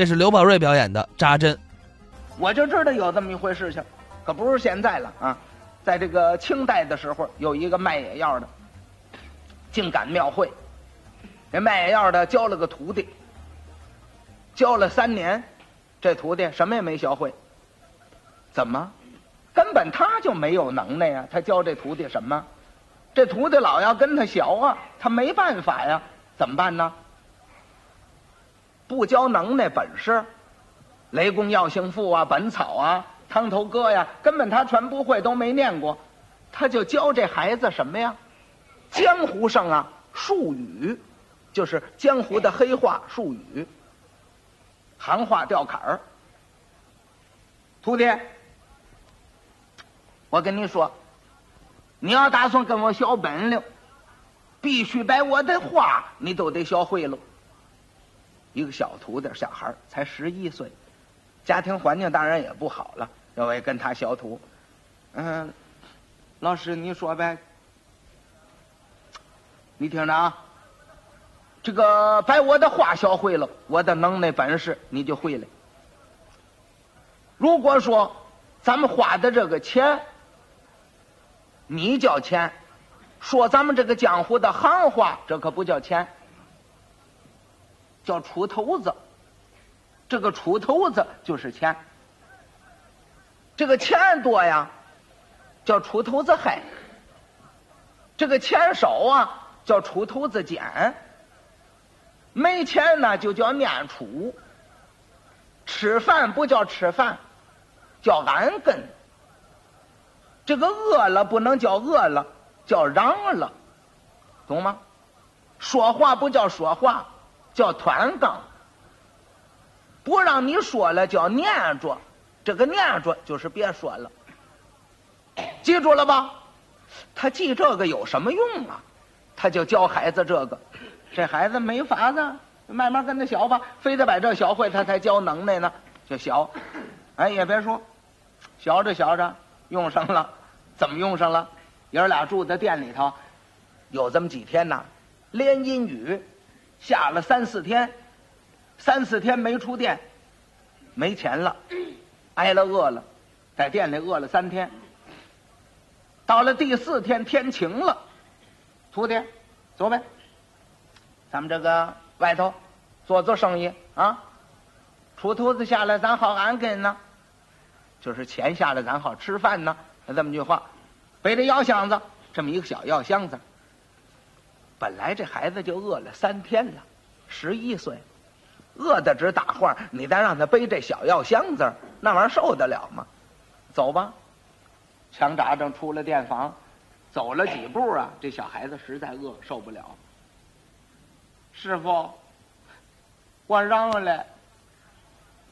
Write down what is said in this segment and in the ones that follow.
这是刘宝瑞表演的扎针。我就知道有这么一回事情，可不是现在了啊，在这个清代的时候，有一个卖野药的，竟赶庙会，这卖野药的教了个徒弟，教了三年，这徒弟什么也没学会。怎么？根本他就没有能耐呀！他教这徒弟什么？这徒弟老要跟他学啊，他没办法呀，怎么办呢？不教能耐本事，《雷公药性赋》啊，《本草》啊，《汤头歌》呀，根本他全不会，都没念过，他就教这孩子什么呀？江湖上啊，术语，就是江湖的黑话术语，行话吊坎儿。徒弟，我跟你说，你要打算跟我学本领，必须把我的话你都得学会了。一个小徒弟，小孩才十一岁，家庭环境当然也不好了。要为跟他学徒，嗯，老师你说呗，你听着啊，这个把我的话学会了，我的能耐本事你就会了。如果说咱们花的这个钱，你叫钱，说咱们这个江湖的行话，这可不叫钱，叫出头子。这个出头子就是钱，这个钱多呀，叫出头子嗨；这个钱少啊，叫出头子俭。没钱呢，就叫念出。吃饭不叫吃饭。叫安根，这个饿了不能叫饿了，叫嚷了，懂吗？说话不叫说话，叫团杠。不让你说了叫念着，这个念着就是别说了，记住了吧？他记这个有什么用啊？他就教孩子这个，这孩子没法子，慢慢跟他学吧，非得把这学会，他才教能耐呢，就学。哎，也别说。学着学着，用上了，怎么用上了？爷儿俩住在店里头，有这么几天呐，连阴雨，下了三四天，三四天没出店，没钱了，挨了饿了，在店里饿了三天。到了第四天天晴了，徒弟，走呗，咱们这个外头做做生意啊，出头子下来，咱好安根呢。就是钱下来，咱好吃饭呢。这么句话，背着药箱子，这么一个小药箱子。本来这孩子就饿了三天了，十一岁，饿的直打晃。你再让他背这小药箱子，那玩意儿受得了吗？走吧，强扎着出了店房，走了几步啊，这小孩子实在饿，受不了。师傅，我嚷了，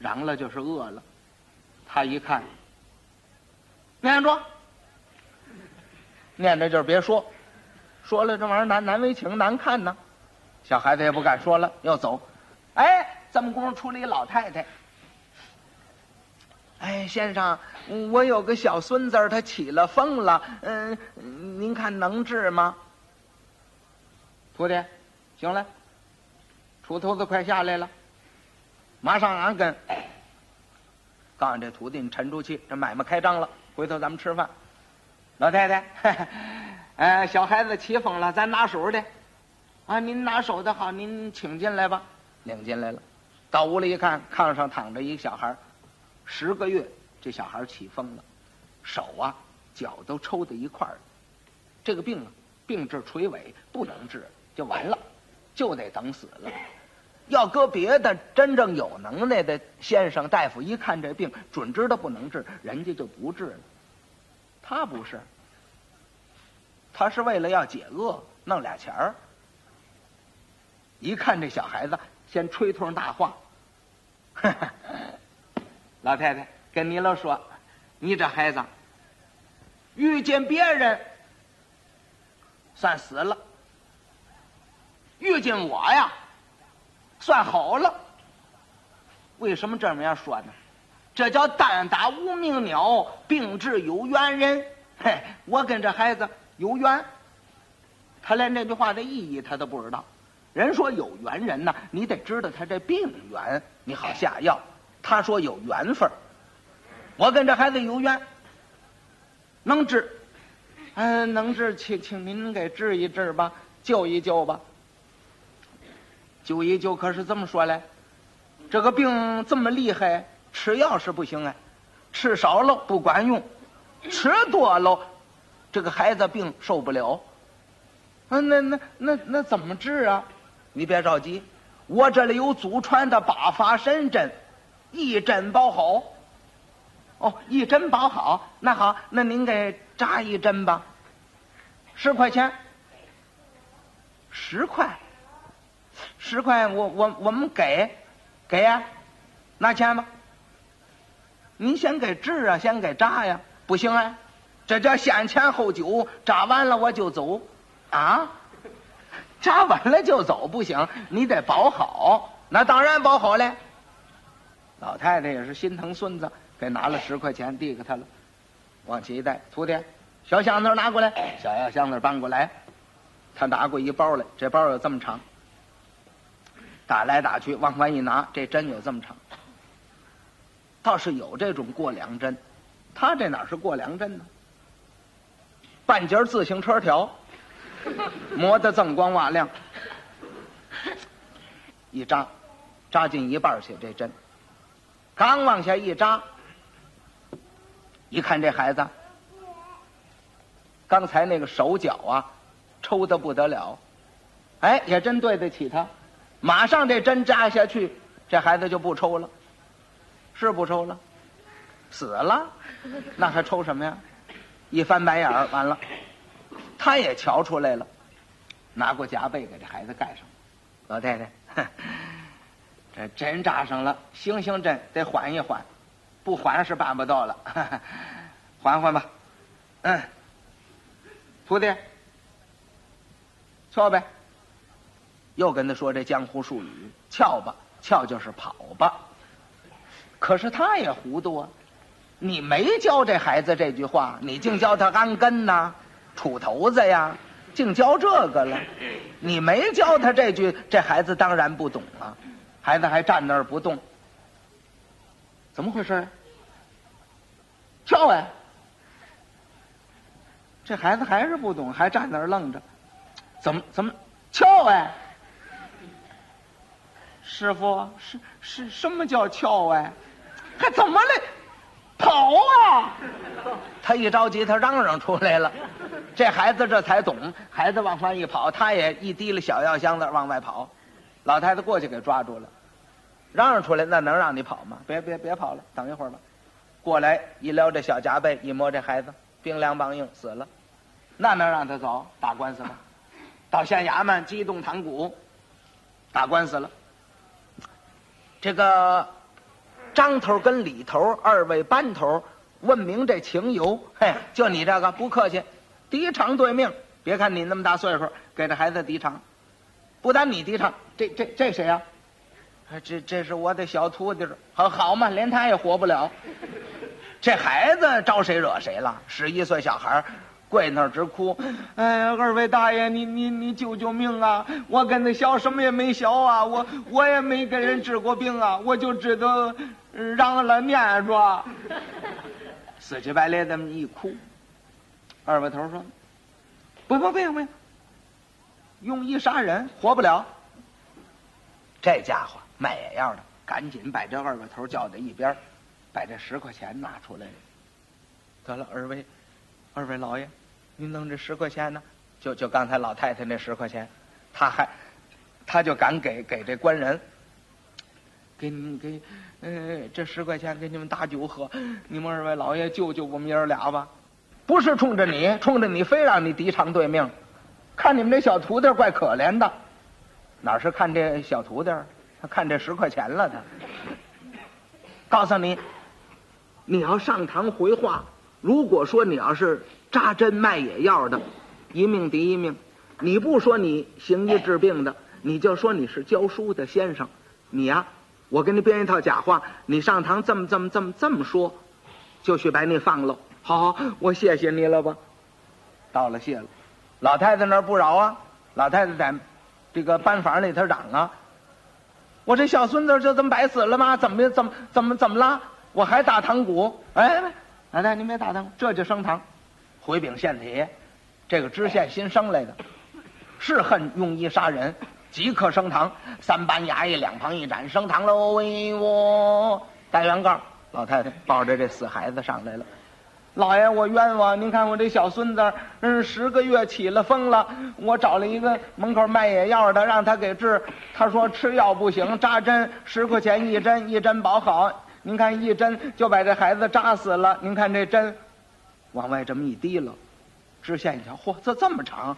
嚷了就是饿了。他一看，念着，念着就是别说，说了这玩意儿难难为情难看呢。小孩子也不敢说了，要走。哎，这么功夫出来一老太太。哎，先生，我有个小孙子，他起了风了。嗯，您看能治吗？徒弟，行了，锄头子快下来了，马上俺跟。告诉这徒弟，你沉住气，这买卖开张了，回头咱们吃饭。老太太，哎，小孩子起风了，咱拿手的，啊，您拿手的好，您请进来吧，领进来了。到屋里一看，炕上躺着一个小孩，十个月，这小孩起风了，手啊、脚都抽在一块儿。这个病啊，病至垂尾，不能治，就完了，就得等死了。要搁别的真正有能耐的先生大夫，一看这病，准知道不能治，人家就不治了。他不是，他是为了要解饿，弄俩钱儿。一看这小孩子，先吹通大话。老太太跟你了说，你这孩子遇见别人算死了，遇见我呀。算好了，为什么这么样说呢？这叫单打无名鸟，病治有缘人。嘿，我跟这孩子有缘，他连这句话的意义他都不知道。人说有缘人呢，你得知道他这病缘，你好下药。他说有缘分我跟这孩子有缘，能治，嗯、能治，请请您给治一治吧，救一救吧。救一救，可是这么说嘞，这个病这么厉害，吃药是不行哎，吃少了不管用，吃多了，这个孩子病受不了。啊，那那那那怎么治啊？你别着急，我这里有祖传的八法神针，一针包好。哦，一针包好，那好，那您给扎一针吧，十块钱，十块，十块，我我我们给，给呀、拿钱吧。您先给治啊，先给扎呀，不行啊，这叫先钱后酒，扎完了我就走啊，扎完了就走不行，你得包好，那当然包好了。老太太也是心疼孙子，给拿了十块钱递给他了，往起一带，徒弟，小箱子拿过来，小药箱子搬过来，他拿过一包来，这包有这么长，打来打去往外一拿，这针有这么长，倒是有这种过梁针，他这哪是过梁针呢？半截自行车条，磨得锃光瓦亮，一扎，扎进一半去，这针。刚往下一扎，一看这孩子，刚才那个手脚啊，抽的不得了，哎，也真对得起他。马上这针扎下去，这孩子就不抽了，是不抽了，死了，那还抽什么呀？一翻白眼儿，完了，他也瞧出来了，拿过夹被给这孩子盖上。老太太，这针扎上了，行行针得缓一缓，不缓是办不到了，缓缓吧。嗯，徒弟，翘呗。又跟他说这江湖术语，翘吧，翘就是跑吧。可是他也糊涂啊，你没教这孩子这句话，你净教他安根呐、杵头子呀，净教这个了。你没教他这句，这孩子当然不懂啊。孩子还站那儿不动，怎么回事？跳哎！这孩子还是不懂，还站那儿愣着，怎么怎么跳哎？师傅，是是什么叫翘哎？还怎么了？跑啊！他一着急，他嚷嚷出来了。这孩子这才懂，孩子往外一跑，他也一提了小药箱子往外跑。老太太过去给抓住了，嚷嚷出来，那能让你跑吗？别别别跑了，等一会儿吧。过来一撩这小夹背，一摸这孩子冰凉梆硬死了，那能让他走？打官司吗，到县衙门激动堂鼓，打官司了。这个张头跟李头二位班头问明这情由，嘿，就你这个不客气，敌偿对命。别看你那么大岁数，给这孩子敌偿。不但你敌偿，这这这谁呀、这这是我的小徒弟，好好嘛，连他也活不了。这孩子招谁惹谁了？十一岁小孩跪那儿直哭，哎，二位大爷，你你你救救命啊！我跟他学什么也没学啊，我我也没跟人治过病啊，我就知道让了念着。死乞白赖这么一哭，二把头说：“不不不用不用。”用一杀人活不了。这家伙卖野药的，赶紧把这二个头叫到一边，把这十块钱拿出来。得了，二位，二位老爷，您弄这十块钱呢？就就刚才老太太那十块钱，他还，他就敢给给这官人，给你给，呃，这十块钱给你们打酒喝，你们二位老爷救救我们爷儿俩吧！不是冲着你，冲着你非让你敌偿对命。看你们这小徒弟怪可怜的，哪是看这小徒弟，他看这十块钱了。他告诉你，你要上堂回话，如果说你要是扎针卖野药的，一命抵一命；你不说你行医治病的，你就说你是教书的先生。你呀、我给你编一套假话，你上堂这么这么这么这么说，就去把你放了。好，好，我谢谢你了吧。道了谢了。老太太那儿不饶啊！老太太在这个班房里头嚷啊，我这小孙子就这么白死了吗？怎么怎么怎么怎么了？我还打堂鼓，哎，奶奶您别打堂，这就升堂，回禀县体，这个知县新升来的，是恨用医杀人，即刻升堂，三班衙役两旁一展，升堂喽！喂我大原告，老太太抱着这死孩子上来了。老爷，我冤枉！您看我这小孙子，嗯，十个月起了风了。我找了一个门口卖野药的，让他给治。他说吃药不行，扎针十块钱一针，一针保好。您看一针就把这孩子扎死了。您看这针，往外这么一滴了。知县一瞧，嚯，这这么长，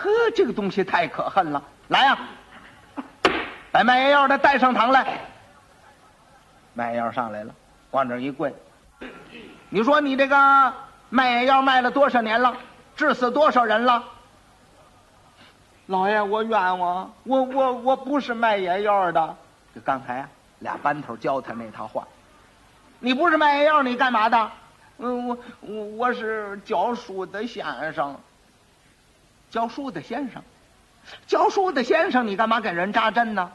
呵，这个东西太可恨了。来呀、把卖药的带上堂来。卖药上来了，往这一跪。你说你这个卖药卖了多少年了？治死多少人了？老爷，我冤枉，我我我不是卖野药的。就刚才啊，俩班头教他那套话。你不是卖野药，你干嘛的？嗯，我我我是教书的先生。教书的先生，教书的先生，你干嘛给人扎针呢？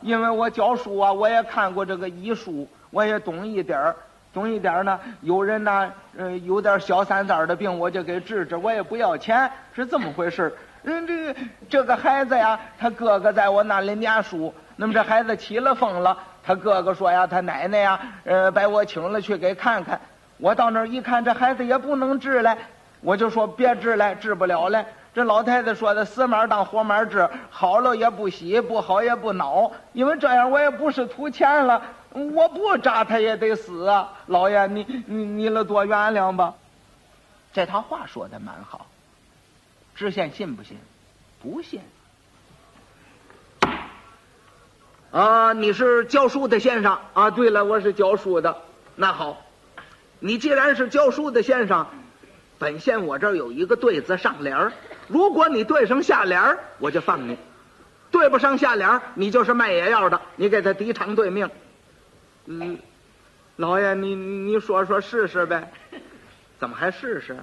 因为我教书啊，我也看过这个医书，我也懂一点儿。懂一点儿呢，有人呢，呃，有点小三灾的病，我就给治治，我也不要钱，是这么回事。嗯，这个这个孩子呀，他哥哥在我那里念书，那么这孩子起了风了，他哥哥说呀，他奶奶呀，呃，把我请了去给看看。我到那儿一看，这孩子也不能治了，我就说别治了，治不了了。这老太太说的死马当活马治，好了也不喜，不好也不恼，因为这样我也不是图钱了。我不扎他也得死啊！老爷，你你你了多原谅吧。这他话说的蛮好，知县信不信？不信。啊，你是教书的先生啊？对了，我是教书的。那好，你既然是教书的先生，本县我这儿有一个对子上联儿，如果你对上下联儿，我就放你；对不上下联儿，你就是卖野药的，你给他抵偿对命。嗯，老爷，你你说说试试呗？怎么还试试？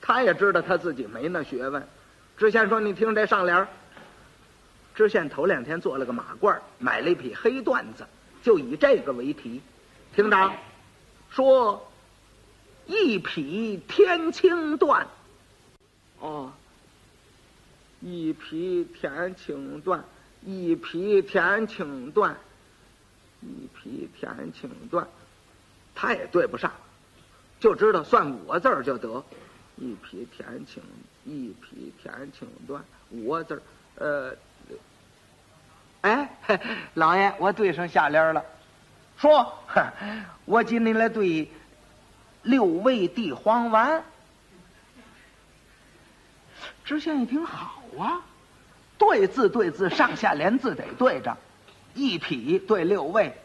他也知道他自己没那学问。知县说：“你听这上联。”知县头两天做了个马褂，买了一匹黑缎子，就以这个为题。听着，说一匹天青缎。哦，一匹天青缎，一匹天青缎。一匹天青缎，他也对不上，就知道算五个字儿就得。一匹天青，一匹天青缎，五个字儿。呃，哎，老爷，我对上下联了。说，我今天来对六味地黄丸。知县一听，好啊，对字对字，上下联字得对着。一匹对六味，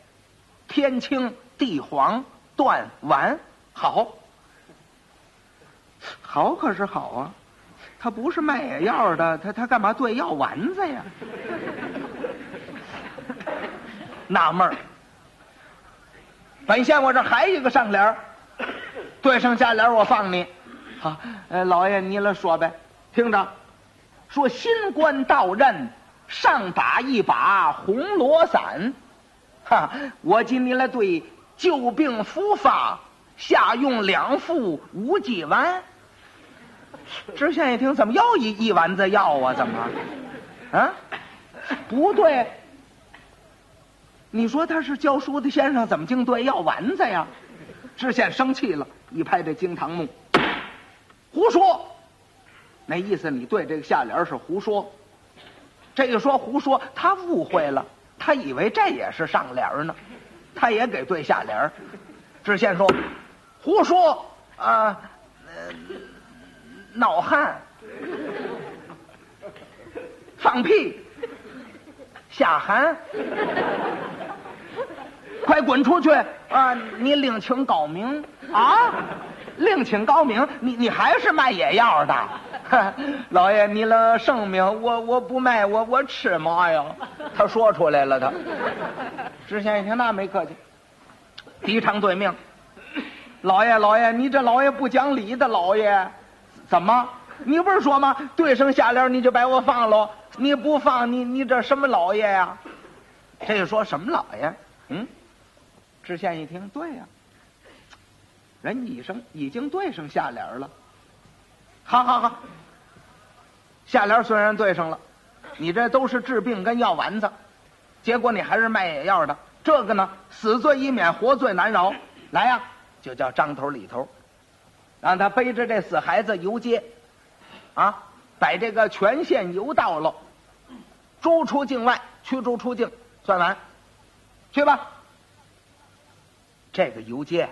天青地黄断丸，好，好可是好啊！他不是卖野药的，他他干嘛对药丸子呀？纳闷儿。本县我这还一个上联对上下联我放你。好，呃，老爷你来说呗，听着，说新官到任。上打一把红罗伞，哈！我今天来对旧病复发，下用两副无忌丸。知县一听，怎么又一一丸子药啊？怎么？啊？不对！你说他是教书的先生，怎么竟对药丸子呀？知县生气了，一拍这惊堂木，胡说！那意思，你对这个下联是胡说。这一说胡说，他误会了，他以为这也是上联呢，他也给对下联。知县说：“胡说啊，呃、闹汉，放屁，下寒，快滚出去啊！你另请高明啊！另请高明，你你还是卖野药的。”老爷，你了圣命，我我不卖，我我吃嘛呀？他说出来了，他。知县一听，那没客气，抵偿对命。老爷，老爷，你这老爷不讲理的老爷，怎么？你不是说吗？对上下联你就把我放了？你不放你你这什么老爷呀？这一说什么老爷？嗯，知县一听，对呀、人医生已经对上下联了。好好好，下联虽然对上了，你这都是治病跟药丸子，结果你还是卖野药的。这个呢，死罪已免，活罪难饶。来呀、就叫张头李头，让他背着这死孩子游街，啊，把这个全县游到了，逐出境外，驱逐出境，算完，去吧。这个游街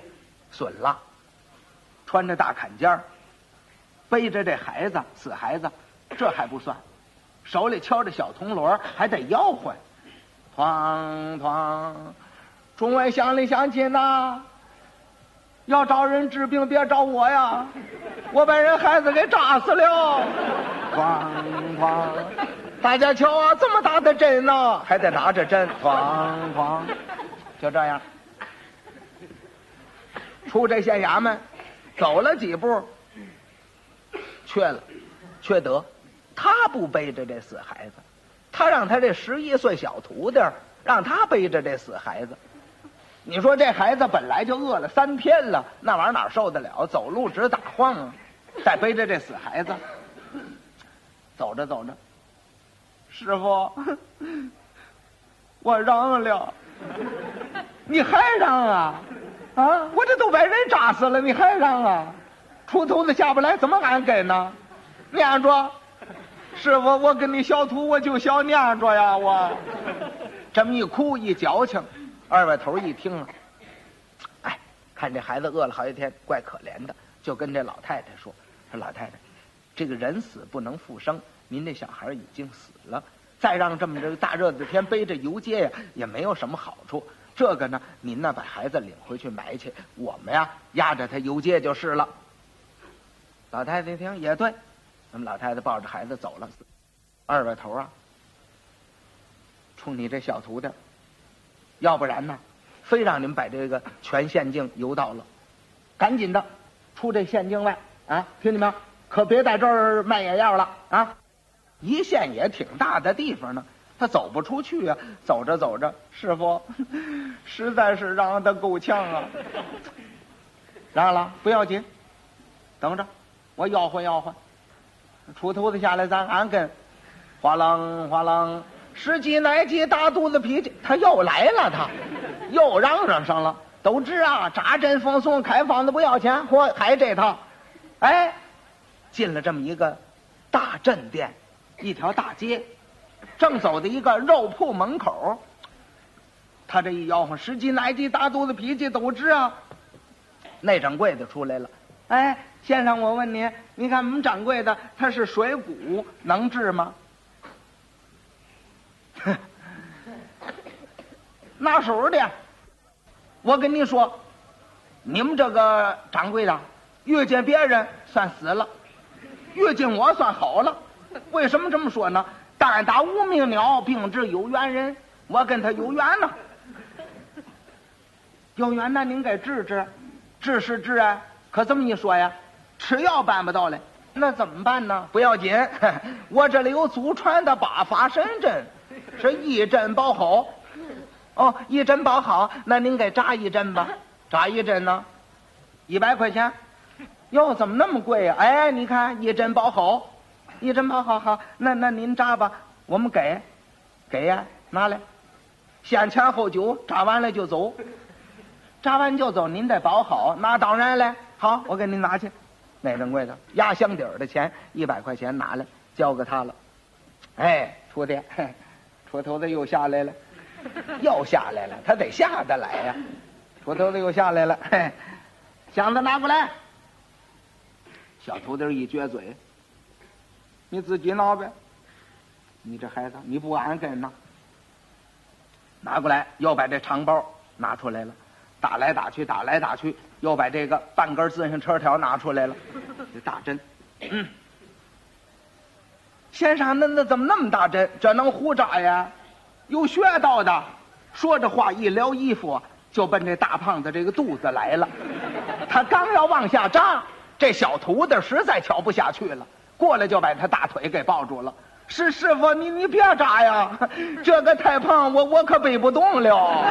损了，穿着大坎肩背着这孩子，死孩子，这还不算，手里敲着小铜锣，还得吆喝，哐哐，众位乡里乡亲呐，要找人治病，别找我呀，我把人孩子给扎死了，哐哐，大家瞧啊，这么大的针呢，还得拿着针，哐哐，就这样，出这县衙门，走了几步。缺了，缺德，他不背着这死孩子，他让他这十一岁小徒弟让他背着这死孩子。你说这孩子本来就饿了三天了，那玩意儿哪受得了？走路直打晃啊，再背着这死孩子，走着走着，师傅，我让了，你还让啊？啊，我这都把人扎死了，你还让啊？出头子下不来，怎么俺给呢？念着，师傅，我跟你小徒，我就想念着呀，我这么一哭一矫情，二外头一听啊，哎，看这孩子饿了好几天，怪可怜的，就跟这老太太说：“说老太太，这个人死不能复生，您这小孩已经死了，再让这么这个大热的天背着游街呀，也没有什么好处。这个呢，您呢把孩子领回去埋去，我们呀压着他游街就是了。”老太太一听也对，那么老太太抱着孩子走了。二外头啊，冲你这小徒弟，要不然呢，非让你们把这个全县境游到了，赶紧的出这县境外啊！听见没有？可别在这儿卖野药了啊！一县也挺大的地方呢，他走不出去啊。走着走着，师傅 实在是嚷得够呛啊！嚷了不要紧，等着。我吆喝吆喝，出头子下来，咱俺跟，哗啷哗啷，十几奶几大肚子脾气，他又来了，他又嚷嚷上了，都知啊，扎针放送，开方子不要钱，嚯，还这套，哎，进了这么一个大镇店，一条大街，正走到一个肉铺门口，他这一吆喝，十几奶几大肚子脾气，都知啊，那掌柜的出来了。哎，先生，我问你，你看我们掌柜的他是水谷，能治吗？拿手的，我跟你说，你们这个掌柜的遇见别人算死了，遇见我算好了。为什么这么说呢？单打无名鸟，并治有缘人，我跟他有缘呢。有缘那您给治治，治是治啊。可这么一说呀，吃药办不到了，那怎么办呢？不要紧，我这里有祖传的八法神针，是一针包好。哦，一针包好，那您给扎一针吧，扎一针呢，一百块钱。哟，怎么那么贵呀、哎，你看一针包好，一针包好好，那那您扎吧，我们给，给呀，拿来，先钱后酒，扎完了就走。扎完就走，您得包好。那当然了，好，我给您拿去。那掌柜的压箱底儿的钱一百块钱拿来，交给他了。哎，徒弟，出头子又下来了，又下来了，他得下得来呀。出头子又下来了，嘿，箱子拿过来。小徒弟一撅嘴，你自己拿呗。你这孩子，你不安分呐？拿过来，又把这长包拿出来了。打来打去，打来打去，又把这个半根自行车条拿出来了，这大针。嗯，先生，那那怎么那么大针？这能胡扎呀？有学道的。说着话，一撩衣服，就奔这大胖子这个肚子来了。他刚要往下扎，这小徒弟实在瞧不下去了，过来就把他大腿给抱住了。师师傅，你你别扎呀，这个太胖，我我可背不动了。